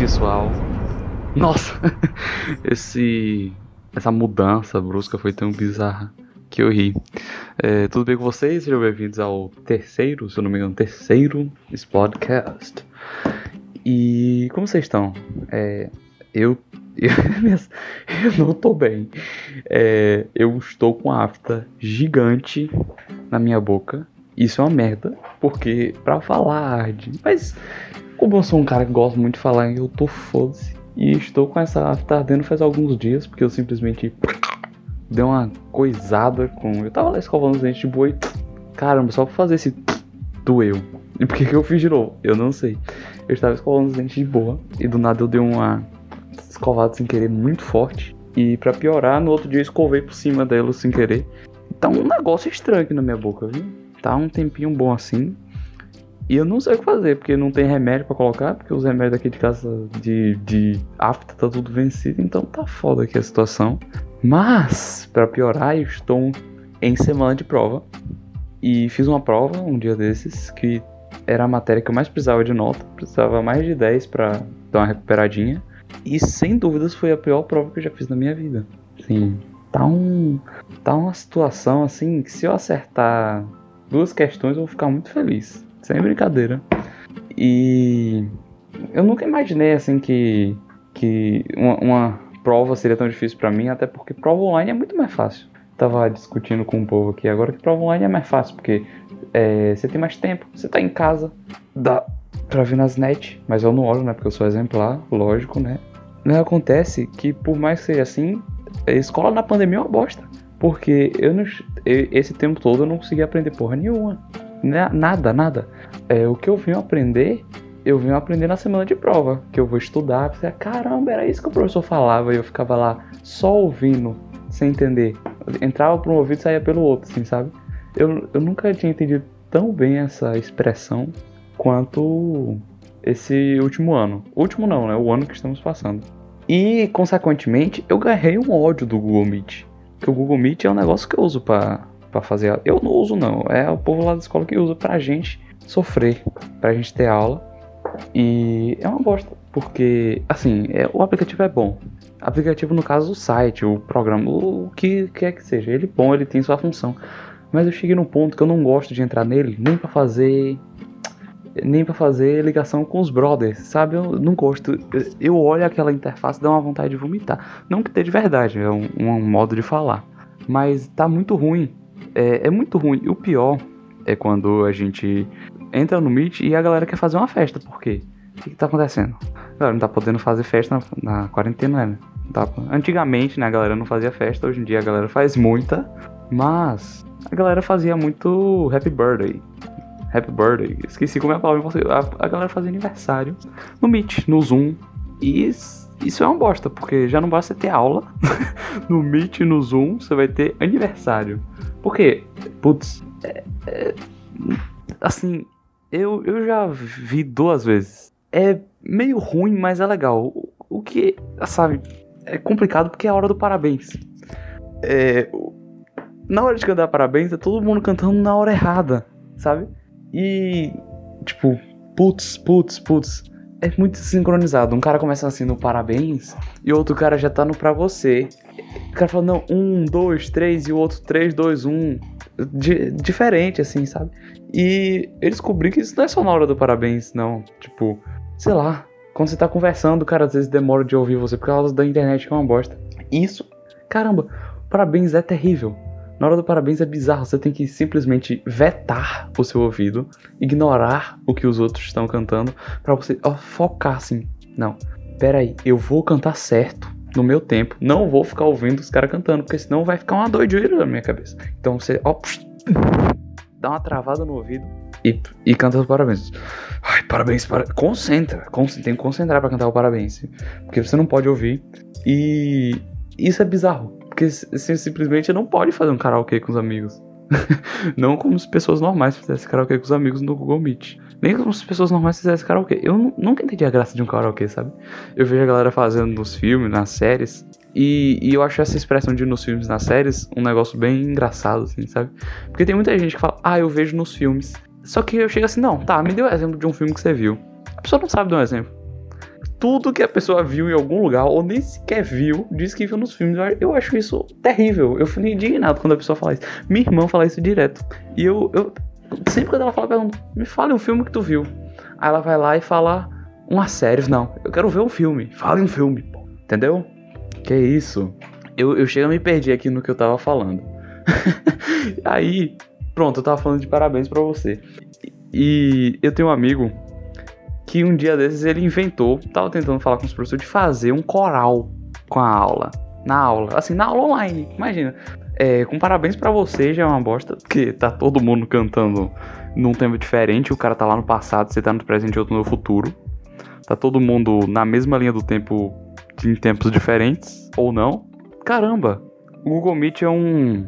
pessoal. Nossa, esse essa mudança brusca foi tão bizarra que eu ri. É, tudo bem com vocês? Sejam bem-vindos ao terceiro, se eu não me engano, terceiro podcast. E como vocês estão? É, eu, eu, eu não tô bem. É, eu estou com a afta gigante na minha boca. Isso é uma merda, porque pra falar de. Mas como eu sou um cara que gosta muito de falar, eu tô foda-se. E estou com essa afta ardendo faz alguns dias, porque eu simplesmente dei uma coisada com. Eu tava lá escovando os dentes de boi. Caramba, só pra fazer esse doeu. E por que, que eu fiz de novo? Eu não sei. Eu estava escovando os dentes de boa e do nada eu dei uma escovada sem querer muito forte. E para piorar, no outro dia eu escovei por cima dela sem querer. Tá um negócio estranho aqui na minha boca, viu? Tá um tempinho bom assim. E eu não sei o que fazer, porque não tem remédio para colocar, porque os remédios aqui de casa de, de afta tá tudo vencido, então tá foda aqui a situação. Mas, para piorar, eu estou em semana de prova. E fiz uma prova um dia desses que era a matéria que eu mais precisava de nota, precisava mais de 10 para dar uma recuperadinha. E sem dúvidas foi a pior prova que eu já fiz na minha vida. Sim, tá um tá uma situação assim que se eu acertar duas questões eu vou ficar muito feliz. Sem brincadeira. E eu nunca imaginei assim que, que uma, uma prova seria tão difícil para mim, até porque prova online é muito mais fácil. Tava discutindo com o povo aqui agora que prova online é mais fácil, porque é, você tem mais tempo, você tá em casa, dá pra ver nas net, mas eu não olho, né? Porque eu sou exemplar, lógico, né? Não acontece que, por mais que seja assim, a escola na pandemia é uma bosta. Porque eu não, esse tempo todo eu não consegui aprender porra nenhuma. Nada, nada. É, o que eu vim aprender, eu vim aprender na semana de prova. Que eu vou estudar. Pensei, caramba, era isso que o professor falava. E eu ficava lá só ouvindo, sem entender. entrava por um ouvido e saía pelo outro, assim, sabe? Eu, eu nunca tinha entendido tão bem essa expressão quanto esse último ano. Último não, né? O ano que estamos passando. E, consequentemente, eu ganhei um ódio do Google Meet. Que o Google Meet é um negócio que eu uso para para fazer. Eu não uso não, é o povo lá da escola que usa pra gente sofrer, pra gente ter aula. E é uma bosta, porque assim, é, o aplicativo é bom. Aplicativo no caso o site, o programa, o que quer que seja, ele é bom, ele tem sua função. Mas eu cheguei num ponto que eu não gosto de entrar nele nem para fazer nem para fazer ligação com os brothers, sabe? Eu não gosto. Eu olho aquela interface e dá uma vontade de vomitar. Não que tenha de verdade, é um, um modo de falar. Mas tá muito ruim é, é muito ruim. O pior é quando a gente entra no Meet e a galera quer fazer uma festa. Por quê? O que, que tá acontecendo? A galera não tá podendo fazer festa na, na quarentena, né? Tá, antigamente, né, a galera não fazia festa, hoje em dia a galera faz muita, mas a galera fazia muito Happy Birthday. Happy Birthday, esqueci como é a palavra. A, a galera fazia aniversário no Meet, no Zoom. E isso é uma bosta, porque já não basta ter aula no Meet, no Zoom, você vai ter aniversário. Porque, putz, é, é, assim, eu, eu já vi duas vezes. É meio ruim, mas é legal. O, o que, sabe, é complicado porque é a hora do parabéns. É, na hora de cantar parabéns, é todo mundo cantando na hora errada, sabe? E, tipo, putz, putz, putz. É muito sincronizado. Um cara começa assim no parabéns e outro cara já tá no pra você. O cara fala, não, um, dois, três, e o outro três, dois, um. D diferente, assim, sabe? E eu descobri que isso não é só na hora do parabéns, não. Tipo, sei lá, quando você tá conversando, o cara às vezes demora de ouvir você por causa da internet que é uma bosta. Isso, caramba, parabéns é terrível. Na hora do parabéns é bizarro, você tem que simplesmente vetar o seu ouvido, ignorar o que os outros estão cantando, para você ó, focar assim. Não, peraí, eu vou cantar certo no meu tempo. Não vou ficar ouvindo os caras cantando, porque senão vai ficar uma doideira na minha cabeça. Então você, ó, dá uma travada no ouvido e, e canta os parabéns. Ai, parabéns, para... concentra, concentra, tem que concentrar para cantar o parabéns, porque você não pode ouvir. E isso é bizarro, porque você simplesmente não pode fazer um karaokê com os amigos. não como se pessoas normais fizessem karaokê com os amigos no Google Meet. Nem como se pessoas normais fizessem karaokê. Eu nunca entendi a graça de um karaokê, sabe? Eu vejo a galera fazendo nos filmes, nas séries. E, e, eu acho essa expressão de nos filmes, nas séries, um negócio bem engraçado, assim, sabe? Porque tem muita gente que fala, ah, eu vejo nos filmes. Só que eu chego assim, não, tá, me dê um exemplo de um filme que você viu. A pessoa não sabe dar um exemplo. Tudo que a pessoa viu em algum lugar, ou nem sequer viu, diz que viu nos filmes. Eu acho isso terrível. Eu fico indignado quando a pessoa fala isso. Minha irmã fala isso direto. E eu, eu sempre quando ela fala, pergunto, me fale um filme que tu viu. Aí ela vai lá e fala uma série. Não, eu quero ver um filme. Fale um filme, pô. Entendeu? Que isso? Eu, eu chego a me perder aqui no que eu tava falando. Aí, pronto, eu tava falando de parabéns para você. E eu tenho um amigo que um dia desses ele inventou, tava tentando falar com os professores, de fazer um coral com a aula. Na aula, assim, na aula online, imagina. É, com parabéns para você já é uma bosta, porque tá todo mundo cantando num tempo diferente, o cara tá lá no passado, você tá no presente e outro no futuro. Tá todo mundo na mesma linha do tempo em tempos diferentes, ou não. Caramba, o Google Meet é um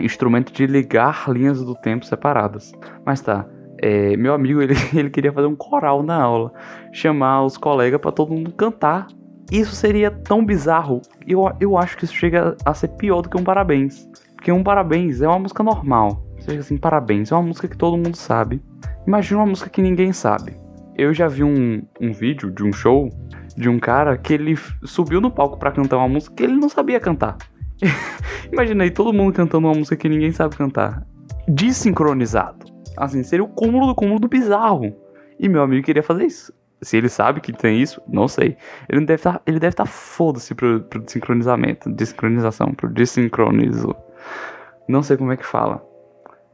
instrumento de ligar linhas do tempo separadas. Mas tá, é, meu amigo, ele, ele queria fazer um coral na aula, chamar os colegas para todo mundo cantar. Isso seria tão bizarro. Eu, eu acho que isso chega a ser pior do que um parabéns. Porque um parabéns é uma música normal. Seja, assim, parabéns é uma música que todo mundo sabe. Imagina uma música que ninguém sabe. Eu já vi um, um vídeo de um show de um cara que ele subiu no palco para cantar uma música que ele não sabia cantar. Imagina aí todo mundo cantando uma música que ninguém sabe cantar. Desincronizado. Assim, seria o cúmulo do cúmulo do bizarro. E meu amigo queria fazer isso. Se ele sabe que tem isso, não sei. Ele deve tá, ele deve estar tá foda-se pro, pro desincronizamento, desincronização, pro desincronizo. Não sei como é que fala.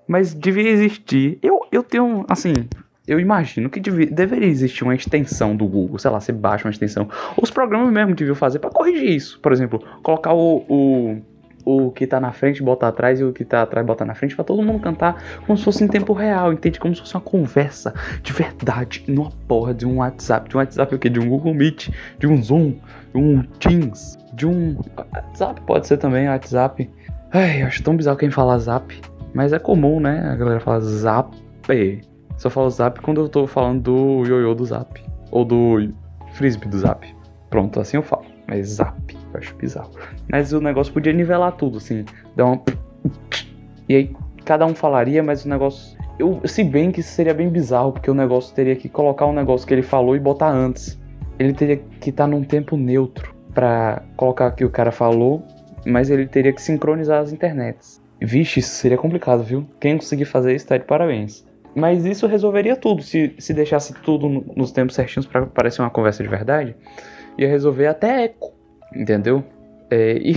Mas devia existir. Eu, eu tenho, assim, eu imagino que devia, deveria existir uma extensão do Google, sei lá, você baixa uma extensão. Os programas mesmo deviam fazer para corrigir isso. Por exemplo, colocar o, o o que tá na frente bota atrás e o que tá atrás bota na frente para todo mundo cantar como se fosse em tempo real, entende? Como se fosse uma conversa de verdade numa porra de um WhatsApp. De um WhatsApp o quê? De um Google Meet, de um Zoom, de um Teams, de um WhatsApp pode ser também WhatsApp. Ai, eu acho tão bizarro quem fala Zap, mas é comum, né? A galera fala Zap. Só falo Zap quando eu tô falando do ioiô do Zap ou do frisbee do Zap. Pronto, assim eu falo. Mas Zap eu acho bizarro. Mas o negócio podia nivelar tudo, assim. Dar uma. E aí cada um falaria, mas o negócio. Eu, se bem que isso seria bem bizarro, porque o negócio teria que colocar um negócio que ele falou e botar antes. Ele teria que estar tá num tempo neutro para colocar o que o cara falou, mas ele teria que sincronizar as internets. Vixe, isso seria complicado, viu? Quem conseguir fazer isso tá de parabéns. Mas isso resolveria tudo. Se, se deixasse tudo nos tempos certinhos para parecer uma conversa de verdade, ia resolver até eco. Entendeu? É, e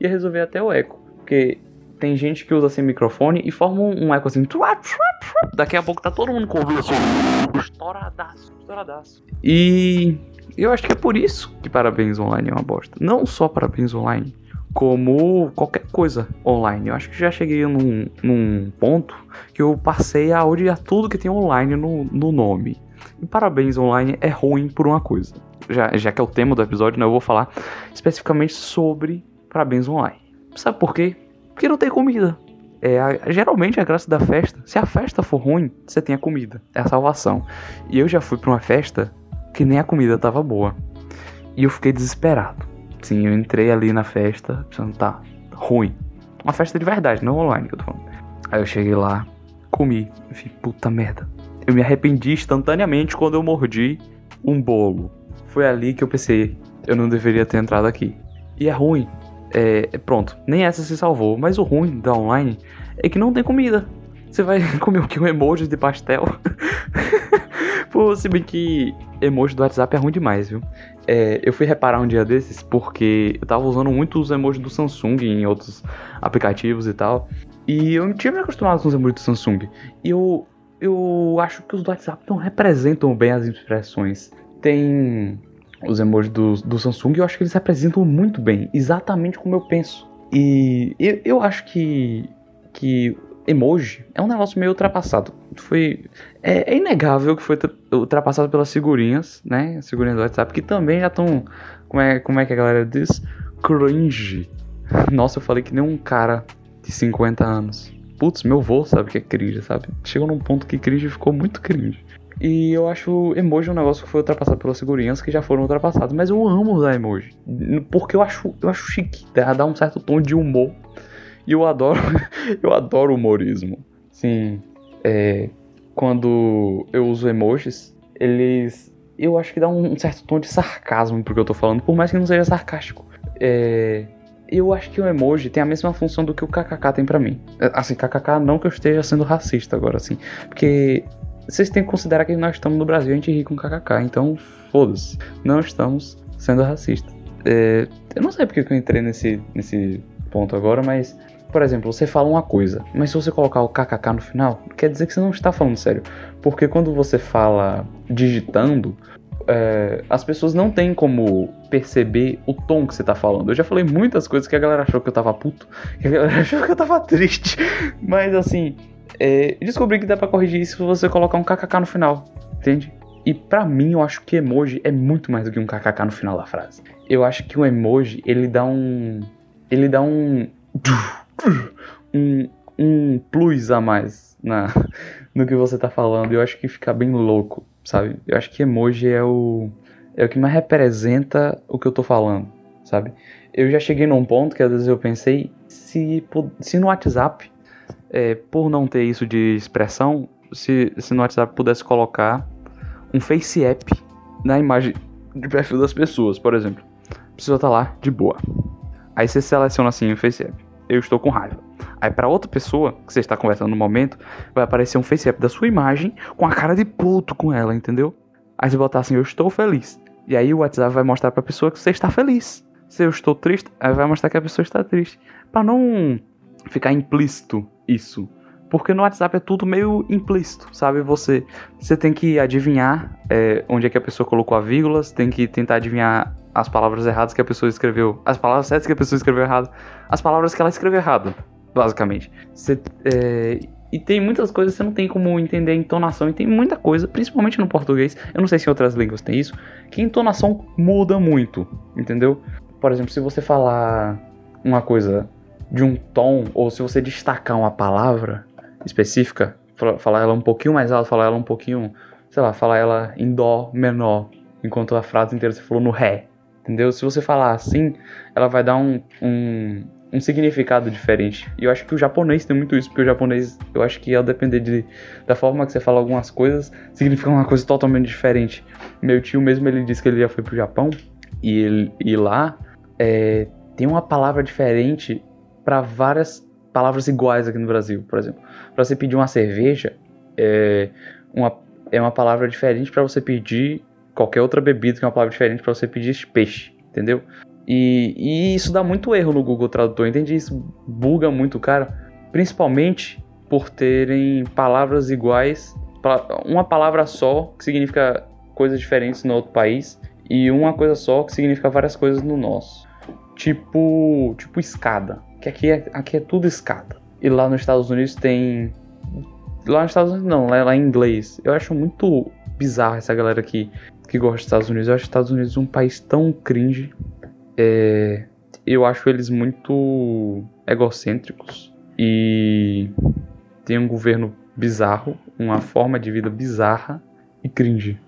ia resolver até o eco. Porque tem gente que usa sem microfone e forma um, eco assim. Daqui a pouco tá todo mundo com o assim, estouradaço, estouradaço. E eu acho que é por isso que Parabéns Online é uma bosta. Não só Parabéns Online, como qualquer coisa online. Eu acho que já cheguei num, num ponto que eu passei a odiar tudo que tem online no, no nome. E Parabéns Online é ruim por uma coisa já, já que é o tema do episódio, né, eu vou falar especificamente sobre parabéns online. Sabe por quê? Porque não tem comida. É, a, geralmente a graça da festa, se a festa for ruim, você tem a comida. É a salvação. E eu já fui para uma festa que nem a comida tava boa. E eu fiquei desesperado. Sim, eu entrei ali na festa, pensando, tá, ruim. Uma festa de verdade, não online que eu tô falando. Aí eu cheguei lá, comi. Eu falei, puta merda. Eu me arrependi instantaneamente quando eu mordi um bolo foi ali que eu pensei, eu não deveria ter entrado aqui. E é ruim. É, é, pronto, nem essa se salvou. Mas o ruim da online é que não tem comida. Você vai comer o que? Um emoji de pastel? Pô, se bem que emoji do WhatsApp é ruim demais, viu? É, eu fui reparar um dia desses porque eu tava usando muito os emojis do Samsung em outros aplicativos e tal. E eu tinha me acostumado com os emojis do Samsung. E eu, eu acho que os do WhatsApp não representam bem as expressões tem os emojis do, do Samsung, eu acho que eles representam muito bem, exatamente como eu penso. E eu, eu acho que, que emoji é um negócio meio ultrapassado. Foi, é, é inegável que foi ultrapassado pelas figurinhas, né? As figurinhas do WhatsApp, que também já estão. Como é, como é que a galera diz? Cringe. Nossa, eu falei que nem um cara de 50 anos. Putz, meu vô sabe que é cringe, sabe? Chegou num ponto que cringe ficou muito cringe. E eu acho emoji um negócio que foi ultrapassado pelas figurinhas que já foram ultrapassados. Mas eu amo usar emoji. Porque eu acho, eu acho chique. Dá um certo tom de humor. E eu adoro. eu adoro humorismo. Sim. É, quando eu uso emojis, eles eu acho que dá um certo tom de sarcasmo pro que eu tô falando, por mais que não seja sarcástico. É, eu acho que o emoji tem a mesma função do que o kkk tem para mim. É, assim, kkk não que eu esteja sendo racista agora, assim. Porque vocês têm que considerar que nós estamos no Brasil a gente ri com kkk, então foda-se. Não estamos sendo racistas. É, eu não sei porque eu entrei nesse, nesse ponto agora, mas por exemplo, você fala uma coisa, mas se você colocar o kkk no final, quer dizer que você não está falando sério. Porque quando você fala digitando, é, as pessoas não têm como perceber o tom que você está falando. Eu já falei muitas coisas que a galera achou que eu tava puto, que a galera achou que eu tava triste. Mas assim, é, descobri que dá pra corrigir isso se você colocar um kkk no final, entende? E para mim eu acho que emoji é muito mais do que um kkk no final da frase. Eu acho que o emoji ele dá um. Ele dá um um, um plus a mais na, no que você tá falando. Eu acho que fica bem louco, sabe? Eu acho que emoji é o, é o que mais representa o que eu tô falando, sabe? Eu já cheguei num ponto que às vezes eu pensei se, se no WhatsApp, é, por não ter isso de expressão, se, se no WhatsApp pudesse colocar um face app na imagem de perfil das pessoas, por exemplo. A pessoa tá lá de boa. Aí você seleciona assim o face app eu estou com raiva. Aí para outra pessoa que você está conversando no momento, vai aparecer um face da sua imagem com a cara de puto com ela, entendeu? Aí você botar assim, eu estou feliz. E aí o WhatsApp vai mostrar para a pessoa que você está feliz. Se eu estou triste, aí vai mostrar que a pessoa está triste. Para não ficar implícito isso. Porque no WhatsApp é tudo meio implícito, sabe? Você, você tem que adivinhar é, onde é que a pessoa colocou a vírgula, você tem que tentar adivinhar as palavras erradas que a pessoa escreveu, as palavras certas que a pessoa escreveu errado, as palavras que ela escreveu errado, basicamente. Você, é, e tem muitas coisas que você não tem como entender a entonação, e tem muita coisa, principalmente no português, eu não sei se em outras línguas tem isso, que a entonação muda muito, entendeu? Por exemplo, se você falar uma coisa de um tom, ou se você destacar uma palavra específica, falar ela um pouquinho mais alto, falar ela um pouquinho, sei lá, falar ela em dó menor, enquanto a frase inteira você falou no ré entendeu? Se você falar assim, ela vai dar um, um, um, significado diferente. E eu acho que o japonês tem muito isso, porque o japonês, eu acho que ao depender de, da forma que você fala algumas coisas, significa uma coisa totalmente diferente. Meu tio mesmo, ele disse que ele já foi pro Japão, e, ele, e lá é, tem uma palavra diferente para várias palavras iguais aqui no Brasil, por exemplo. Para você pedir uma cerveja, é uma, é uma palavra diferente para você pedir qualquer outra bebida que é uma palavra diferente para você pedir peixe, entendeu? E, e, isso dá muito erro no Google Tradutor, entende? Isso buga muito, cara. Principalmente por terem palavras iguais, uma palavra só que significa coisas diferentes no outro país e uma coisa só que significa várias coisas no nosso. Tipo, tipo escada, que aqui é, aqui é tudo escada. E lá nos Estados Unidos tem lá nos Estados Unidos não, lá, lá em inglês. Eu acho muito bizarro essa galera aqui que gosta dos Estados Unidos. Eu acho os Estados Unidos um país tão cringe. É, eu acho eles muito egocêntricos e tem um governo bizarro, uma forma de vida bizarra e cringe.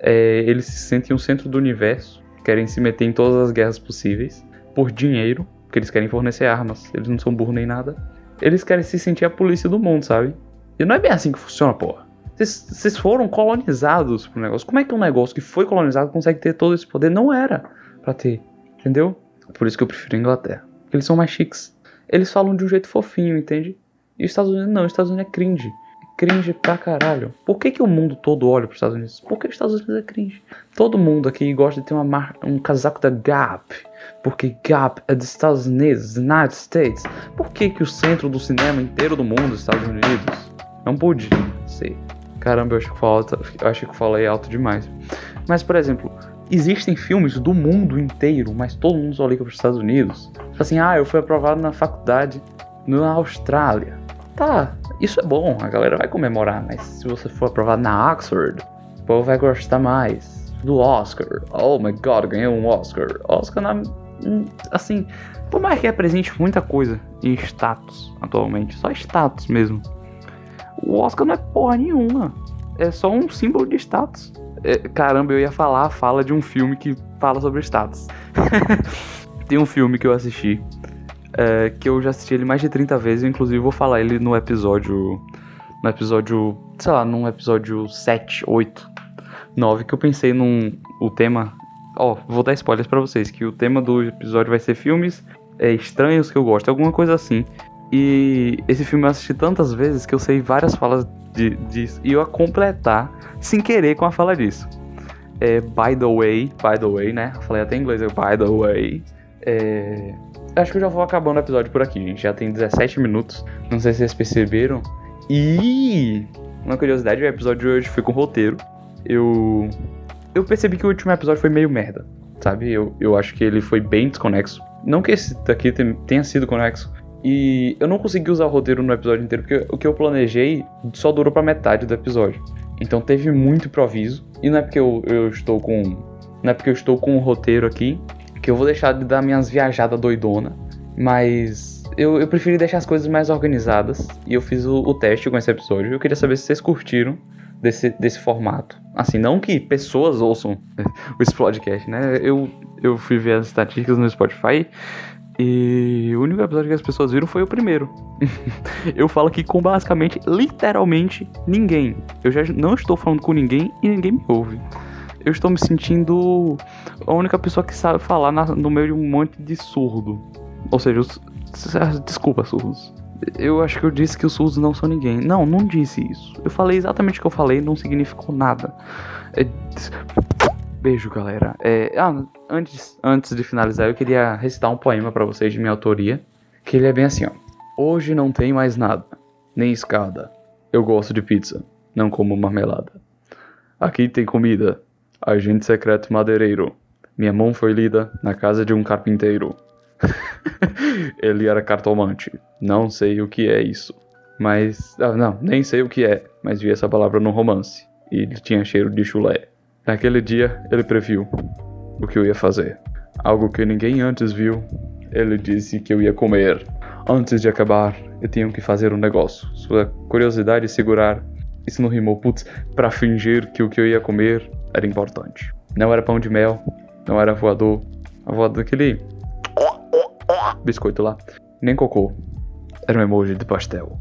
É, eles se sentem o centro do universo, querem se meter em todas as guerras possíveis por dinheiro, porque eles querem fornecer armas. Eles não são burros nem nada. Eles querem se sentir a polícia do mundo, sabe? E não é bem assim que funciona, porra. Vocês foram colonizados pro negócio. Como é que um negócio que foi colonizado consegue ter todo esse poder? Não era para ter, entendeu? Por isso que eu prefiro a Inglaterra. Porque eles são mais chiques. Eles falam de um jeito fofinho, entende? E os Estados Unidos não, os Estados Unidos é cringe. Cringe pra caralho. Por que, que o mundo todo olha pros Estados Unidos? Porque os Estados Unidos é cringe. Todo mundo aqui gosta de ter uma mar... um casaco da Gap. Porque Gap é dos Estados Unidos, United States. Por que, que o centro do cinema inteiro do mundo é os Estados Unidos? Não podia ser. Caramba, eu acho que falta, eu acho que falei alto demais. Mas, por exemplo, existem filmes do mundo inteiro, mas todo mundo só liga para os Estados Unidos. Assim, ah, eu fui aprovado na faculdade na Austrália. Tá, isso é bom, a galera vai comemorar, mas se você for aprovado na Oxford, o povo vai gostar mais do Oscar. Oh my god, ganhei um Oscar. Oscar na. Assim, por mais que represente muita coisa em status atualmente, só status mesmo. O Oscar não é porra nenhuma. É só um símbolo de status. É, caramba, eu ia falar a fala de um filme que fala sobre status. Tem um filme que eu assisti. É, que eu já assisti ele mais de 30 vezes. Inclusive, vou falar ele no episódio. No episódio. Sei lá, num episódio 7, 8. 9 que eu pensei num. O tema. Ó, vou dar spoilers pra vocês, que o tema do episódio vai ser filmes é, estranhos que eu gosto, alguma coisa assim. E esse filme eu assisti tantas vezes que eu sei várias falas de, disso. E eu ia completar sem querer com a fala disso. É, by the way, by the way, né? Eu falei até em inglês, eu, by the way. É, acho que eu já vou acabando o episódio por aqui, gente. Já tem 17 minutos. Não sei se vocês perceberam. E uma curiosidade, o episódio de hoje foi com roteiro. Eu. Eu percebi que o último episódio foi meio merda. Sabe? Eu, eu acho que ele foi bem desconexo. Não que esse daqui tenha sido conexo, e eu não consegui usar o roteiro no episódio inteiro, porque o que eu planejei só durou pra metade do episódio. Então teve muito improviso. E não é porque eu, eu estou com. Não é porque eu estou com o roteiro aqui que eu vou deixar de dar minhas viajadas doidona. Mas eu, eu preferi deixar as coisas mais organizadas. E eu fiz o, o teste com esse episódio. Eu queria saber se vocês curtiram desse, desse formato. Assim, não que pessoas ouçam o Explodecast, né? Eu, eu fui ver as estatísticas no Spotify e o único episódio que as pessoas viram foi o primeiro. eu falo aqui com basicamente, literalmente, ninguém. Eu já não estou falando com ninguém e ninguém me ouve. Eu estou me sentindo a única pessoa que sabe falar na, no meio de um monte de surdo. Ou seja, os, desculpa, surdos. Eu acho que eu disse que os surdos não são ninguém. Não, não disse isso. Eu falei exatamente o que eu falei, não significou nada. É... Beijo, galera. É, ah, antes, antes de finalizar, eu queria recitar um poema para vocês de minha autoria, que ele é bem assim, ó. Hoje não tem mais nada, nem escada. Eu gosto de pizza, não como marmelada. Aqui tem comida, agente secreto madeireiro. Minha mão foi lida na casa de um carpinteiro. ele era cartomante. Não sei o que é isso. Mas. Ah, não, nem sei o que é, mas vi essa palavra no romance. E ele tinha cheiro de chulé. Naquele dia, ele previu o que eu ia fazer. Algo que ninguém antes viu. Ele disse que eu ia comer. Antes de acabar, eu tinha que fazer um negócio. Sua curiosidade segurar. Isso não rimou, putz, pra fingir que o que eu ia comer era importante. Não era pão de mel, não era voador. A voador daquele biscoito lá. Nem cocô. Era um emoji de pastel.